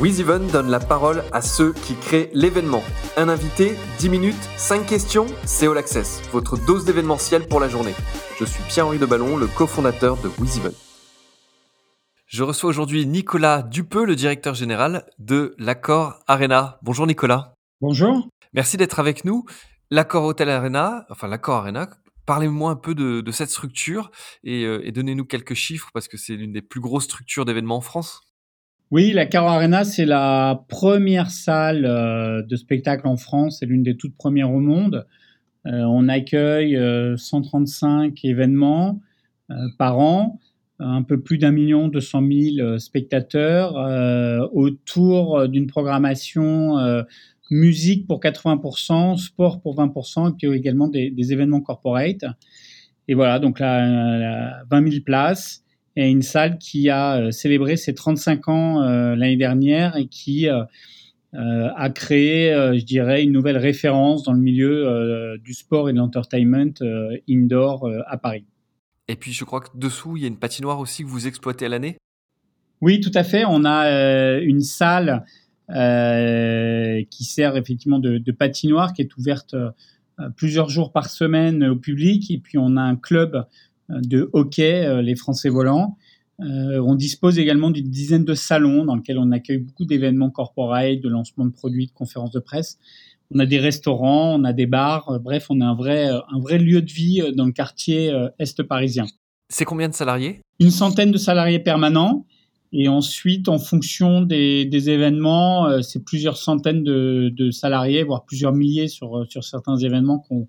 WizEven donne la parole à ceux qui créent l'événement. Un invité, 10 minutes, 5 questions, c'est All Access, votre dose d'événementiel pour la journée. Je suis Pierre-Henri Deballon, le cofondateur de WizEven. Je reçois aujourd'hui Nicolas Dupeux, le directeur général de l'Accord Arena. Bonjour Nicolas. Bonjour. Merci d'être avec nous. L'Accord Hotel Arena, enfin l'Accord Arena, parlez-moi un peu de, cette structure et, euh, et donnez-nous quelques chiffres parce que c'est l'une des plus grosses structures d'événements en France. Oui, la Caro Arena, c'est la première salle euh, de spectacle en France, c'est l'une des toutes premières au monde. Euh, on accueille 135 euh, événements par an, un peu plus d'un million deux cent mille spectateurs autour d'une programmation musique pour 80%, sport pour 20%, et puis également des, événements corporate. Et voilà, donc là, 20 000 places et une salle qui a euh, célébré ses 35 ans euh, l'année dernière et qui euh, a créé, je dirais, une nouvelle référence dans le milieu du sport et de l'entertainment indoor à Paris. Et puis je crois que dessous, il y a une patinoire aussi que vous exploitez à l'année? Oui, tout à fait. On a une salle qui sert effectivement de, de, patinoire qui est ouverte plusieurs jours par semaine au public. Et puis on a un club de hockey, euh, les Français volants. Euh, on dispose également d'une dizaine de salons dans lesquels on accueille beaucoup d'événements corporate, de lancement de produits, de conférences de presse. On a des restaurants, on a des bars, euh, bref, on a un vrai, un vrai lieu de vie dans le quartier est parisien. C'est combien de salariés? Une centaine de salariés permanents. Et ensuite, en fonction des, événements, c'est plusieurs centaines de, de, salariés, voire plusieurs milliers sur, sur certains événements qu'on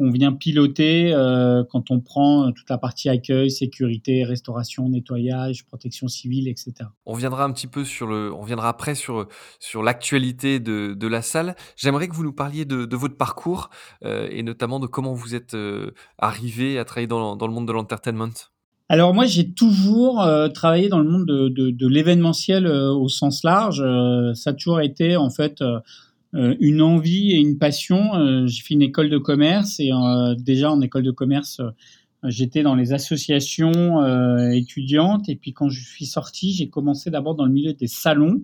on vient piloter euh, quand on prend toute la partie accueil, sécurité, restauration, nettoyage, protection civile, etc. On viendra un petit peu sur le, on viendra après sur sur l'actualité de, de la salle. J'aimerais que vous nous parliez de, de votre parcours euh, et notamment de comment vous êtes euh, arrivé à travailler dans, dans le monde de l'entertainment. Alors moi, j'ai toujours travaillé dans le monde de, de, de l'événementiel au sens large. ça a toujours été en fait euh, une envie et une passion. Euh, j'ai fait une école de commerce et euh, déjà en école de commerce, j'étais dans les associations étudiantes et puis quand je suis sorti, j'ai commencé d'abord dans le milieu des salons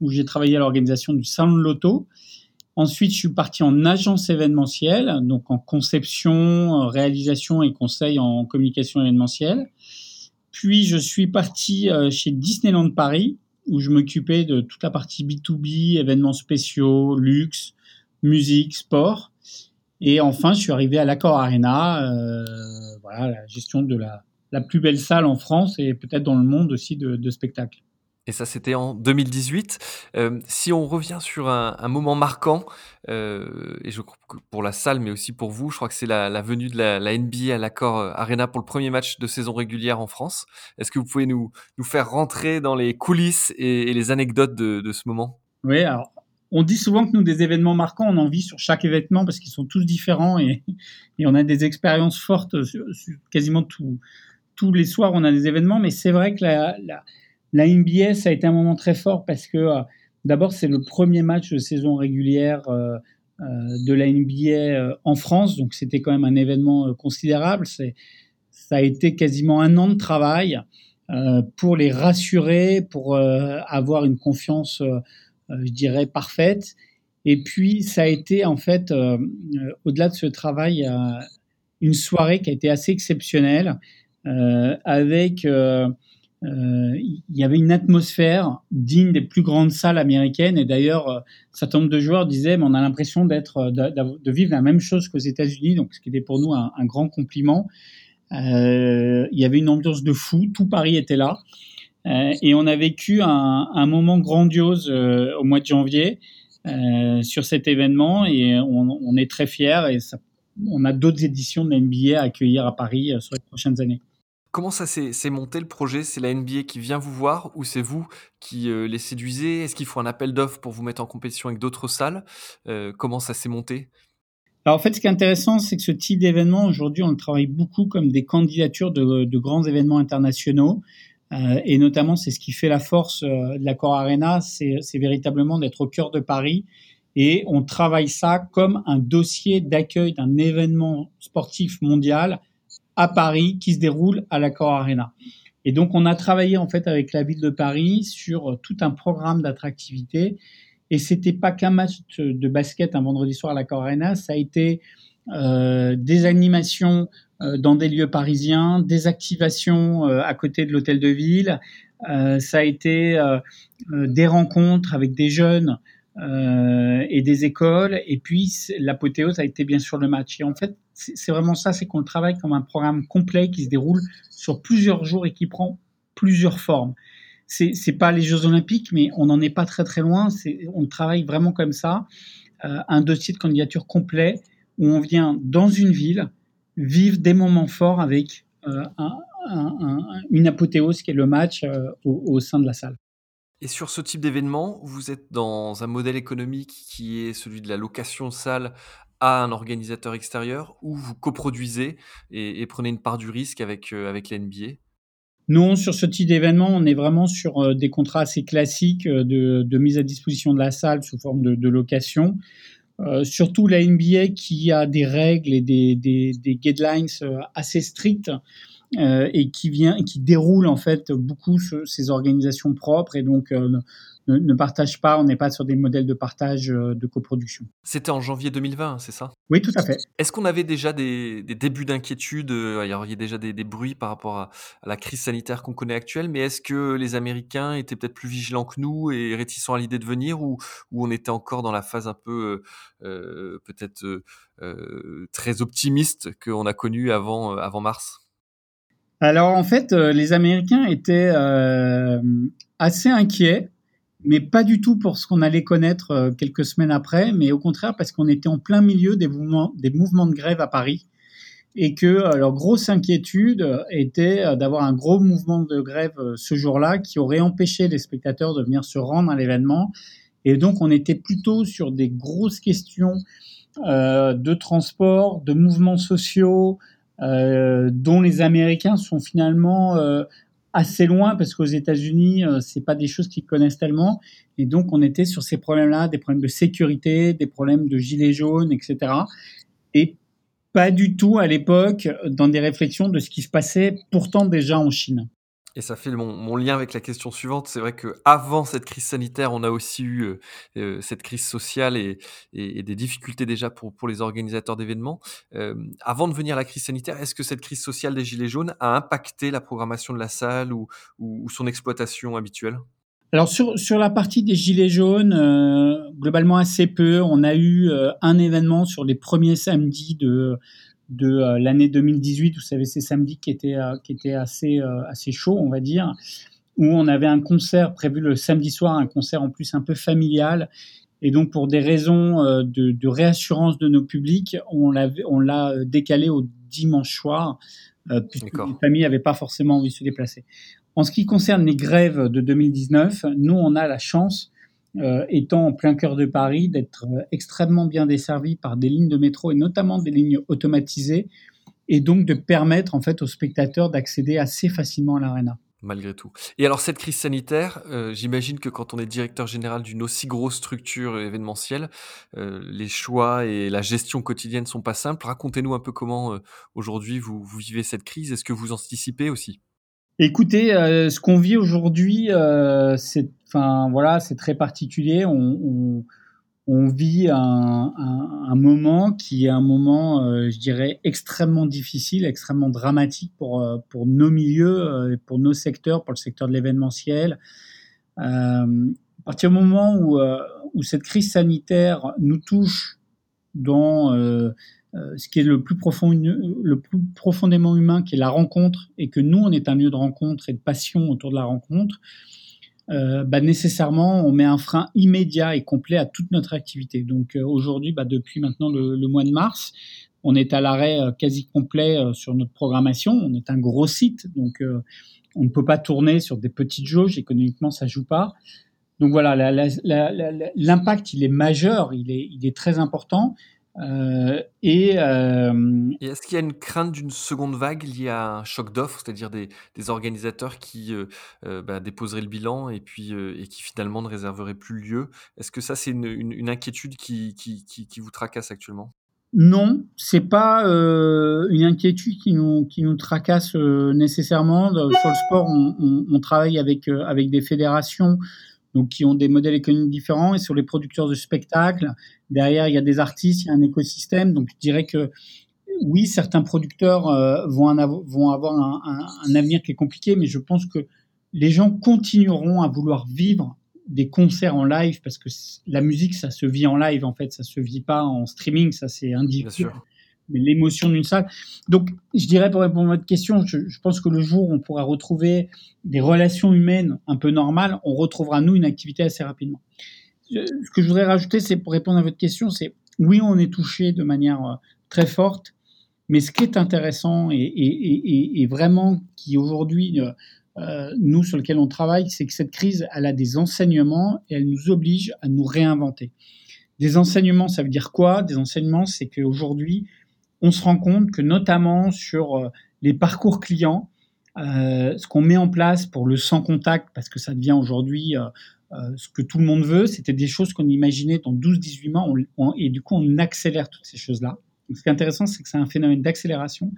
où j'ai travaillé à l'organisation du salon de l'auto. Ensuite, je suis parti en agence événementielle, donc en conception, réalisation et conseil en communication événementielle. Puis, je suis parti chez Disneyland Paris, où je m'occupais de toute la partie B2B, événements spéciaux, luxe, musique, sport. Et enfin, je suis arrivé à l'Accord Arena, euh, voilà, la gestion de la, la, plus belle salle en France et peut-être dans le monde aussi de, de spectacle. Et ça, c'était en 2018. Euh, si on revient sur un, moment marquant, euh, et je crois que pour la salle, mais aussi pour vous, je crois que c'est la, venue de la, la NBA à l'accord euh, Arena pour le premier match de saison régulière en France. Est-ce que vous pouvez nous, nous faire rentrer dans les coulisses et, les anecdotes de, ce moment? Oui, alors on dit souvent que nous, des événements marquants, on en vit sur chaque événement parce qu'ils sont tous différents et, et, on a des expériences fortes quasiment tout, tous les soirs, on a des événements, mais c'est vrai que la la NBA, ça a été un moment très fort parce que euh, d'abord, c'est le premier match de saison régulière euh, euh, de la NBA en France, donc c'était quand même un événement considérable. C'est, ça a été quasiment un an de travail pour les rassurer, pour avoir une confiance, je dirais, parfaite. Et puis, ça a été en fait, au-delà de ce travail, une soirée qui a été assez exceptionnelle, avec euh, il y avait une atmosphère digne des plus grandes salles américaines. Et d'ailleurs, euh, un certain nombre de joueurs disaient, mais on a l'impression d'être, euh, de, vivre la même chose qu'aux États-Unis, donc ce qui était pour nous un, grand compliment. Euh, il y avait une ambiance de fou, tout Paris était là. Euh, et on a vécu un, un moment grandiose au mois de janvier sur cet événement et on, on est très fiers et ça, on a d'autres éditions de NBA à accueillir à Paris sur les prochaines années. Comment ça s'est monté le projet? C'est la NBA qui vient vous voir ou c'est vous qui euh, les séduisez? Est-ce qu'il faut un appel d'offres pour vous mettre en compétition avec d'autres salles? Euh, Comment ça s'est monté? Alors en fait, ce qui est intéressant, c'est que ce type d'événement, aujourd'hui, on le travaille beaucoup comme des candidatures de, grands événements internationaux. Euh, et notamment, c'est ce qui fait la force euh, de l'accord Arena, c'est véritablement d'être au cœur de Paris. Et on travaille ça comme un dossier d'accueil d'un événement sportif mondial à Paris qui se déroule à l'Accord Arena. Et donc, on a travaillé en fait avec la ville de Paris sur tout un programme d'attractivité. Et c'était pas qu'un match de basket un vendredi soir à la Corena, ça a été euh, des animations euh, dans des lieux parisiens, des activations euh, à côté de l'hôtel de ville. ça a été des rencontres avec des jeunes et des écoles. Et puis l'apothéose a été bien sûr le match. Et en fait, c'est vraiment ça, c'est qu'on travaille comme un programme complet qui se déroule sur plusieurs jours et qui prend plusieurs formes. C'est pas les Jeux Olympiques, mais on n'en est pas très très loin. On travaille vraiment comme ça, un dossier de candidature complet où on vient dans une ville vivre des moments forts avec euh, une apothéose qui est le match euh, au, sein de la salle. Et sur ce type d'événement, vous êtes dans un modèle économique qui est celui de la location salle à un organisateur extérieur ou vous coproduisez et, prenez une part du risque avec, euh, avec l'NBA Non, sur ce type d'événement, on est vraiment sur des contrats assez classiques de, mise à disposition de la salle sous forme de location. Euh, surtout la NBA qui a des règles et des, des, guidelines euh, assez strictes euh, et qui vient, qui déroule en fait beaucoup ces organisations propres et donc euh, ne, ne, partage pas, on n'est pas sur des modèles de partage euh, de coproduction. C'était en janvier 2020, c'est ça? Oui, tout à fait. Est-ce qu'on avait déjà des, des débuts d'inquiétude Il y avait déjà des, des bruits par rapport à, à la crise sanitaire qu'on connaît actuelle, mais est-ce que les Américains étaient peut-être plus vigilants que nous et réticents à l'idée de venir, ou, ou on était encore dans la phase un peu euh, peut-être euh, très optimiste qu'on a connue avant, avant mars? Alors en fait, euh, les Américains étaient euh, assez inquiets, mais pas du tout pour ce qu'on allait connaître euh, quelques semaines après, mais au contraire parce qu'on était en plein milieu des mouvements, des mouvements de grève à Paris et que leur grosse inquiétude était d'avoir un gros mouvement de grève ce jour-là qui aurait empêché les spectateurs de venir se rendre à l'événement. Et donc on était plutôt sur des grosses questions de transport, de mouvements sociaux, euh, dont les Américains sont finalement euh, assez loin parce qu'aux États-Unis, euh, c'est pas des choses qu'ils connaissent tellement. Et donc, on était sur ces problèmes-là, des problèmes de sécurité, des problèmes de gilets jaunes, etc. Et pas du tout à l'époque dans des réflexions de ce qui se passait pourtant déjà en Chine. Et ça fait mon, lien avec la question suivante. C'est vrai qu'avant cette crise sanitaire, on a aussi eu euh, euh, cette crise sociale et, des difficultés déjà pour, les organisateurs d'événements. Euh, avant de venir la crise sanitaire, est-ce que cette crise sociale des Gilets jaunes a impacté la programmation de la salle ou, son exploitation habituelle? Alors sur, la partie des gilets jaunes, globalement assez peu. On a eu un événement sur les premiers samedis de de euh, l'année 2018, vous savez, ces samedis qui étaient, euh, qui étaient assez, euh, assez chauds, on va dire, où on avait un concert prévu le samedi soir, un concert en plus un peu familial. Et donc, pour des raisons de, de réassurance de nos publics, on l'a décalé au dimanche soir, puisque les familles n'avaient pas forcément envie de se déplacer. En ce qui concerne les grèves de 2019, nous, on a la chance euh, étant en plein cœur de Paris, d'être euh, extrêmement bien desservi par des lignes de métro et notamment des lignes automatisées, et donc de permettre en fait aux spectateurs d'accéder assez facilement à l'arena. Malgré tout. Et alors cette crise sanitaire, euh, j'imagine que quand on est directeur général d'une aussi grosse structure événementielle, les choix et la gestion quotidienne sont pas simples. Racontez-nous un peu comment aujourd'hui vous, vous vivez cette crise. Est-ce que vous anticipez aussi? Écoutez, ce qu'on vit aujourd'hui, c'est, enfin voilà, c'est très particulier. On, vit un, moment qui est un moment, euh, je dirais, extrêmement difficile, extrêmement dramatique pour euh, pour nos milieux, euh, pour nos secteurs, pour le secteur de l'événementiel. à partir du moment où cette crise sanitaire nous touche dans ce qui est le plus, le plus profondément humain, qui est la rencontre, et que nous, on est un lieu de rencontre et de passion autour de la rencontre, euh, bah, nécessairement, on met un frein immédiat et complet à toute notre activité. Donc euh, aujourd'hui, bah, depuis maintenant le, le, mois de mars, on est à l'arrêt euh, quasi complet euh, sur notre programmation. On est un gros site, donc on ne peut pas tourner sur des petites jauges. Économiquement, ça joue pas. Donc voilà, l'impact, il est majeur, il est, il est très important. Euh, et, euh, et est-ce qu'il y a une crainte d'une seconde vague liée à un choc d'offres, c'est-à-dire des, des, organisateurs qui euh, euh bah, déposeraient le bilan et puis et qui finalement ne réserveraient plus lieu? Est-ce que ça c'est une, une, une, inquiétude qui, qui, qui, qui, vous tracasse actuellement? Non, c'est pas une inquiétude qui nous qui nous tracasse nécessairement. Sur le sport, on, on, on travaille avec avec des fédérations donc qui ont des modèles économiques différents et sur les producteurs de spectacles, derrière il y a des artistes, il y a un écosystème. Donc je dirais que oui, certains producteurs euh, vont, vont avoir un, un, un, avenir qui est compliqué, mais je pense que les gens continueront à vouloir vivre des concerts en live parce que la musique, ça se vit en live en fait, ça se vit pas en streaming, ça c'est individuel. Mais l'émotion d'une salle. Donc, je dirais pour répondre à votre question, je, je, pense que le jour où on pourra retrouver des relations humaines un peu normales, on retrouvera nous une activité assez rapidement. Ce que je voudrais rajouter, c'est pour répondre à votre question, c'est oui, on est touché de manière euh, très forte, mais ce qui est intéressant et, vraiment qui aujourd'hui euh, euh, nous, sur lequel on travaille, c'est que cette crise, elle a des enseignements et elle nous oblige à nous réinventer. Des enseignements, ça veut dire quoi? Des enseignements, c'est qu'aujourd'hui, on se rend compte que notamment sur euh, les parcours clients, euh, ce qu'on met en place pour le sans contact, parce que ça devient aujourd'hui euh, euh ce que tout le monde veut, c'était des choses qu'on imaginait dans 12-18 mois, on, on, et du coup on accélère toutes ces choses-là. Ce qui est intéressant, c'est que c'est un phénomène d'accélération.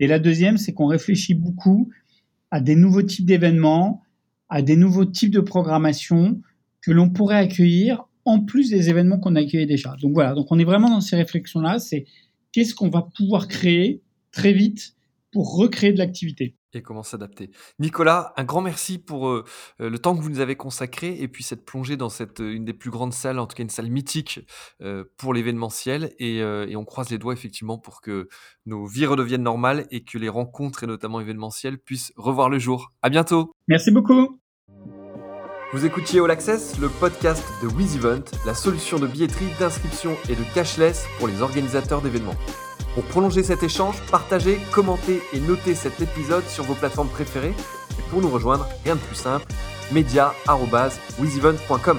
Et la deuxième, c'est qu'on réfléchit beaucoup à des nouveaux types d'événements, à des nouveaux types de programmation que l'on pourrait accueillir en plus des événements qu'on accueillait déjà. Donc voilà, donc on est vraiment dans ces réflexions-là, c'est qu'est-ce qu'on va pouvoir créer très vite pour recréer de l'activité et comment s'adapter. Nicolas, un grand merci pour euh, le temps que vous nous avez consacré et puis cette plongée dans cette une des plus grandes salles, en tout cas une salle mythique euh, pour l'événementiel et, euh, et, on croise les doigts effectivement pour que nos vies redeviennent normales et que les rencontres et notamment événementielles puissent revoir le jour. À bientôt. Merci beaucoup. Vous écoutiez All Access, le podcast de WizEvent, la solution de billetterie, d'inscription et de cashless pour les organisateurs d'événements. Pour prolonger cet échange, partagez, commentez et notez cet épisode sur vos plateformes préférées. Et pour nous rejoindre, rien de plus simple, media.wizevent.com.